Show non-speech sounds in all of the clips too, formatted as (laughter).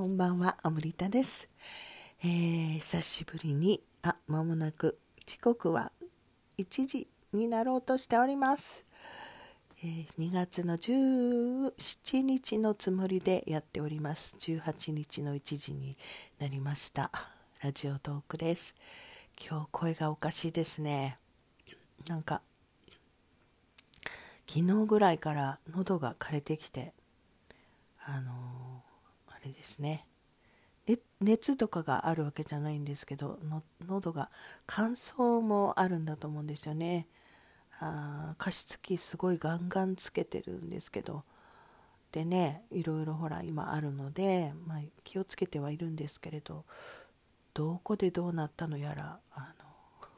こんばんは、アムリタです。えー、久しぶりに、あ、まもなく時刻は1時になろうとしております。えー、2月の17日のつもりでやっております。18日の1時になりました。ラジオトークです。今日声がおかしいですね。なんか、昨日ぐらいから喉が枯れてきて、あのーあれですね。熱とかがあるわけじゃないんですけどの喉が乾燥もあるんだと思うんですよね。あ加湿器すごいガンガンつけてるんですけど。でねいろいろほら今あるので、まあ、気をつけてはいるんですけれどどこでどうなったのやらあの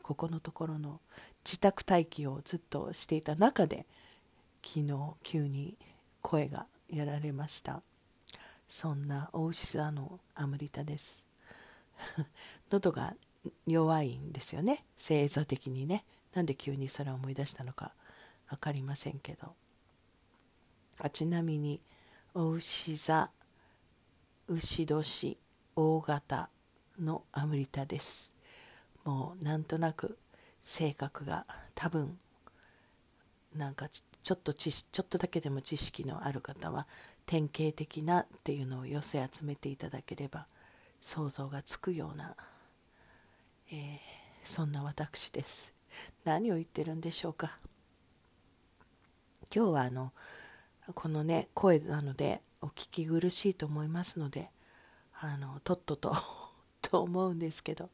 ここのところの自宅待機をずっとしていた中で昨日急に声がやられました。そんな大牛座のアムリタです。(laughs) 喉が弱いんですよね。星座的にね。なんで急にそれを思い出したのか分かりませんけど。あちなみに大牛座牛年大型のアムリタです。もうなんとなく性格が多分なんかちょっとちちょっとだけでも知識のある方は典型的なっていうのを寄せ集めていただければ想像がつくような、えー、そんな私です。何を言ってるんでしょうか。今日はあのこのね声なのでお聞き苦しいと思いますのであのとっとと (laughs) と思うんですけど。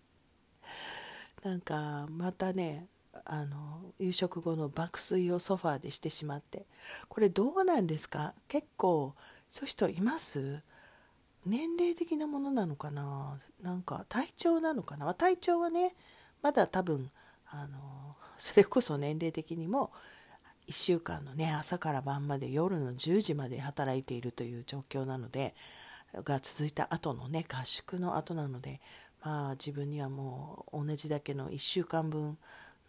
なんかまたねあの夕食後の爆睡をソファーでしてしまって。これどうなんですか？結構そういう人います？年齢的なものなのかな？なんか体調なのかな？体調はねまだ多分あのそれこそ年齢的にも1週間のね朝から晩まで夜の10時まで働いているという状況なのでが続いた後のね合宿の後なのでまあ自分にはもう同じだけの1週間分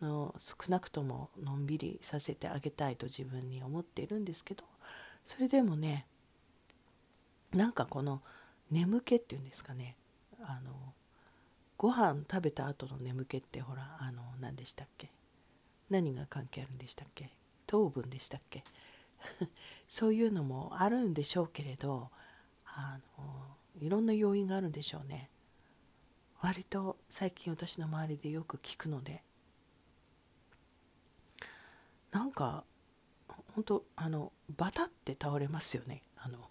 の少なくとものんびりさせてあげたいと自分に思っているんですけどそれでもねなんかこの眠気っていうんですかね。あのご飯食べた後の眠気ってほらあの何でしたっけ？何が関係あるんでしたっけ？糖分でしたっけ？(laughs) そういうのもあるんでしょうけれどあのいろんな要因があるんでしょうね。割と最近私の周りでよく聞くのでなんか本当あのバタって倒れますよね。あの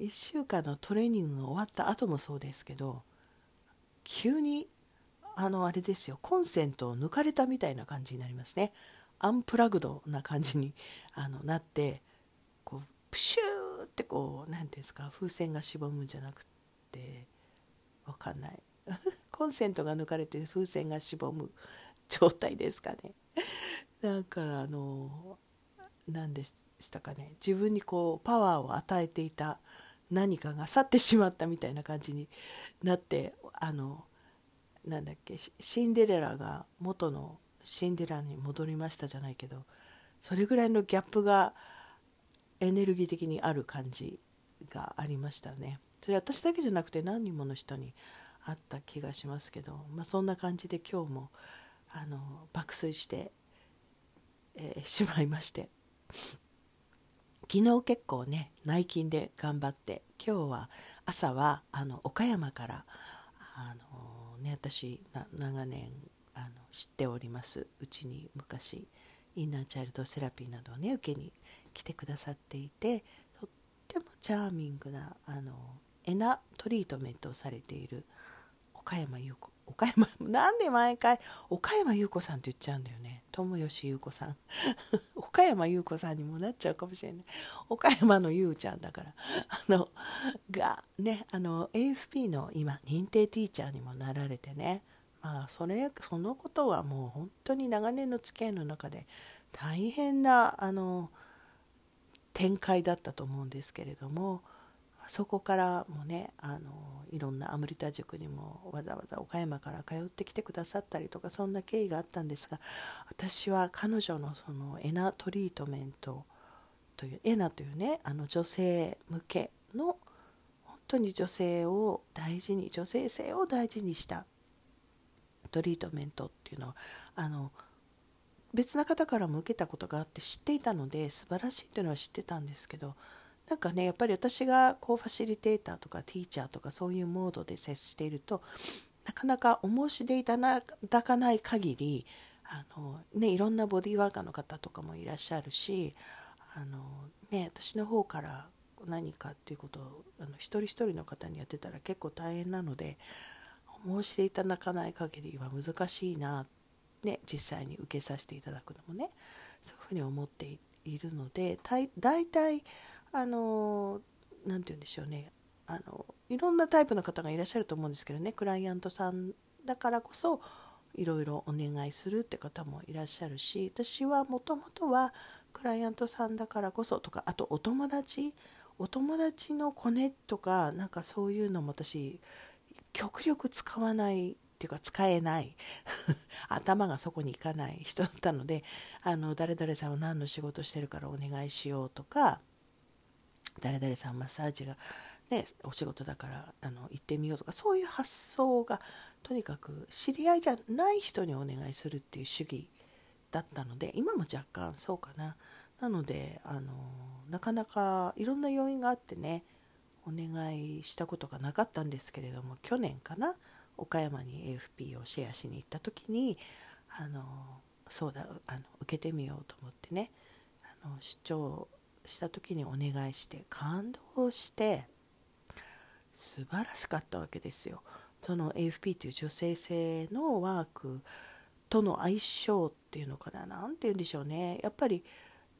1週間のトレーニングが終わった後もそうですけど急にあのあれですよコンセントを抜かれたみたいな感じになりますね。アンプラグドな感じにあのなってこうプシューってこう何ていうんですか風船がしぼむんじゃなくてわかんない。(laughs) コンセントが抜かれて風船がしぼむ。状態ですかね。なんかあの何でしたかね。自分にこうパワーを与えていた何かが去ってしまったみたいな感じになってあのなんだっけシンデレラが元のシンデレラに戻りましたじゃないけどそれぐらいのギャップがエネルギー的にある感じがありましたね。それ私だけじゃなくて何人もの人にあった気がしますけど、まあ、そんな感じで今日もあの爆睡して、えー、(laughs) しまいまして。昨日結構ね内勤で頑張って今日は朝はあの岡山からあの、ね、私長年あの知っておりますうちに昔インナーチャイルドセラピーなどをね受けに来てくださっていてとってもチャーミングなあのエナトリートメントをされている岡山優子岡山 (laughs) なんで毎回岡山優子さんって言っちゃうんだよね。友吉優子さん。(laughs) 岡山優子さんにもなっちゃうかもしれない。岡山の優ちゃんだから。(laughs) あのがねあの AFP の今認定ティーチャーにもなられてね。まあそれそのことはもう本当に長年の付き合いの中で大変なあの展開だったと思うんですけれども。そこからもねあのいろんなアムリタ塾にもわざわざ岡山から通ってきてくださったりとかそんな経緯があったんですが私は彼女のそのエナトリートメントというエナというねあの女性向けの本当に女性を大事に女性性を大事にしたトリートメントっていうのはあの別な方からも受けたことがあって知っていたので素晴らしいっていうのは知ってたんですけどなんかねやっぱり私がこうファシリテーターとかティーチャーとかそういうモードで接しているとなかなかお申し出いただかない限りあの、ね、いろんなボディーワーカーの方とかもいらっしゃるしあの、ね、私の方から何かっていうことをあの一人一人の方にやってたら結構大変なのでお申し出いただかない限りは難しいな、ね、実際に受けさせていただくのもねそういうふうに思っているので大体あの何て言うんでしょうね。あのいろんなタイプの方がいらっしゃると思うんですけどね。クライアントさんだからこそいろいろお願いするって方もいらっしゃるし私はもともとはクライアントさんだからこそとかあとお友達。お友達のコネとかなんかそういうのも私極力使わないっていうか使えない。(laughs) 頭がそこに行かない人だったのであの誰々さんは何の仕事してるからお願いしようとか誰々さんマッサージがね、お仕事だからあの行ってみようとかそういう発想がとにかく知り合いじゃない人にお願いするっていう主義だったので今も若干そうかな。なのであのなかなかいろんな要因があってねお願いしたことがなかったんですけれども去年かな岡山に AFP をシェアしに行った時にあのそうだあの受けてみようと思ってねあの出張した時にお願いして感動して素晴らしかったわけですよ。その AFP という女性性のワークとの相性っていうのかな？何て言うんでしょうねやっぱり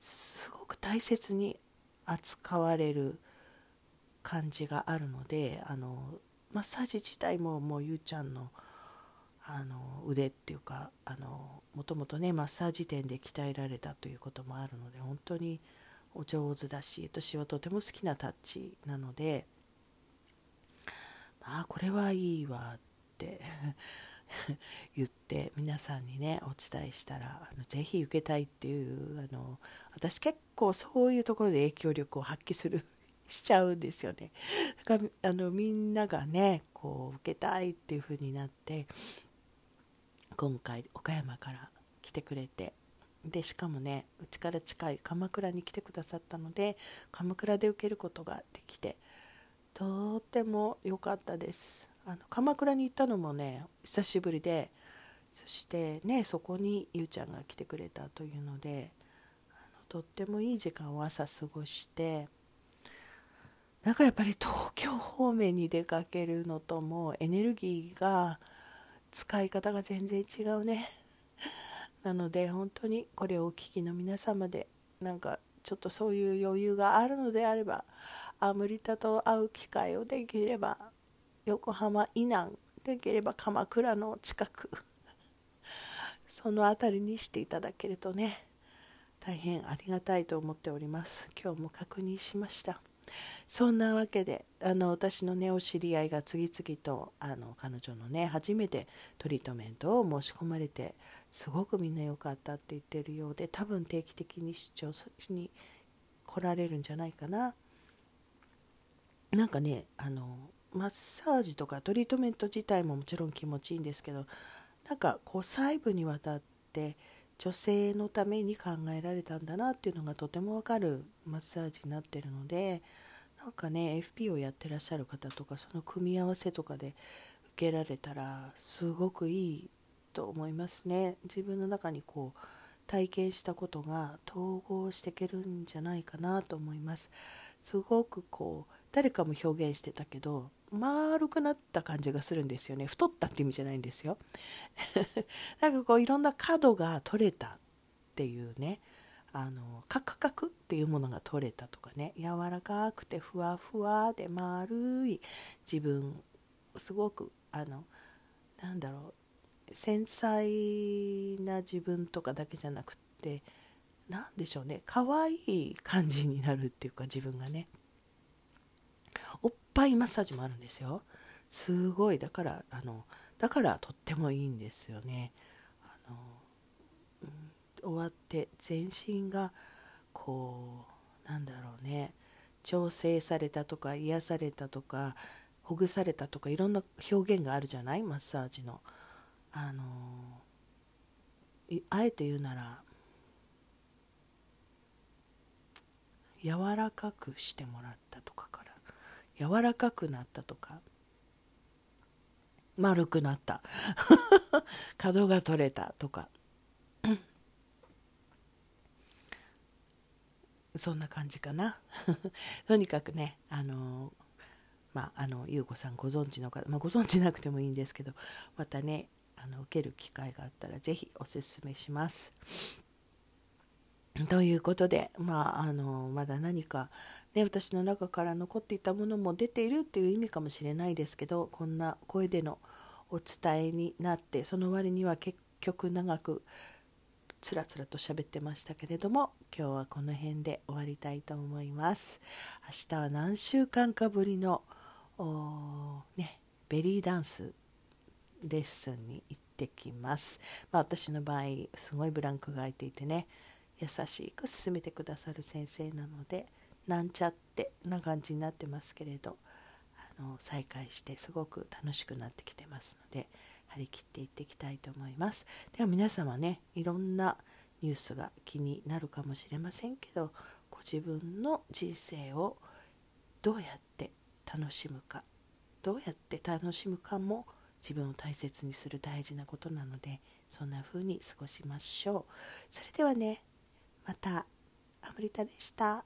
すごく大切に扱われる感じがあるのであのマッサージ自体ももうゆうちゃんのあの腕っていうかあのもともとねマッサージ店で鍛えられたということもあるので本当にお上手だし私はとても好きなタッチなのであこれはいいわって (laughs) 言って皆さんにねお伝えしたらあのぜひ受けたいっていうあの私結構そういうところで影響力を発揮する (laughs) しちゃうんですよね。だからあのみんながねこう受けたいっていう風になって今回岡山から来てくれてでしかもねうちから近い鎌倉に来てくださったので鎌倉で受けることができてとっても良かったです。あの鎌倉に行ったのもね久しぶりでそしてねそこにゆうちゃんが来てくれたというのであのとってもいい時間を朝過ごしてなんかやっぱり東京方面に出かけるのともエネルギーが使い方が全然違うね。なので本当にこれをお聞きの皆様でなんかちょっとそういう余裕があるのであればアムリタと会う機会をできれば横浜以南できれば鎌倉の近く (laughs) その辺りにしていただけるとね大変ありがたいと思っております。今日も確認しました。そんなわけであの私のねお知り合いが次々とあの彼女のね初めてトリートメントを申し込まれてすごくみんな良かったって言ってるようで多分定期的に出張しに来られるんじゃないかな。なんかねあのマッサージとかトリートメント自体ももちろん気持ちいいんですけどなんかこう細部にわたって女性のために考えられたんだなっていうのがとてもわかるマッサージになってるのでなんかね FP をやってらっしゃる方とかその組み合わせとかで受けられたらすごくいいと思いますね。自分の中にこう体験したことが統合していけるんじゃないかなと思います。すごくこう誰かも表現してたけど丸くなった感じがするんですよね。太ったって意味じゃないんですよ。(laughs) なんかこういろんな角が取れたっていうね。あのカクカクっていうものが取れたとかね。柔らかくてふわふわで丸い自分すごくあのなんだろう。繊細な自分とかだけじゃなくって何でしょうね。可愛い感じになるっていうか自分がね。おっぱいマッサージもあるんですよ。すごい。だからあのだからとってもいいんですよね。あの、うん、終わって全身がこうなんだろうね。調整されたとか癒されたとかほぐされたとかいろんな表現があるじゃない？マッサージの。あのあえて言うなら柔らかくしてもらったとかから柔らかくなったとか丸くなった (laughs) 角が取れたとか (coughs) そんな感じかな。(laughs) とにかくねあのまああの優子さんご存知の方、まあ、ご存知なくてもいいんですけどまたねあの受ける機会があったら是非おすすめします。ということで、まあ、あのまだ何か、ね、私の中から残っていたものも出ているっていう意味かもしれないですけどこんな声でのお伝えになってその割には結局長くつらつらと喋ってましたけれども今日はこの辺で終わりたいと思います明日は何週間かぶりのね、ベリーダンスレッスンに行ってきます、まあ、私の場合すごいブランクが空いていてね優しく進めてくださる先生なのでなんちゃってな感じになってますけれどあの再開してすごく楽しくなってきてますので張り切っていっていきたいと思います。では皆様ねいろんなニュースが気になるかもしれませんけどご自分の人生をどうやって楽しむかどうやって楽しむかも自分を大切にする大事なことなのでそんな風に過ごしましょうそれではねまたアムリタでした。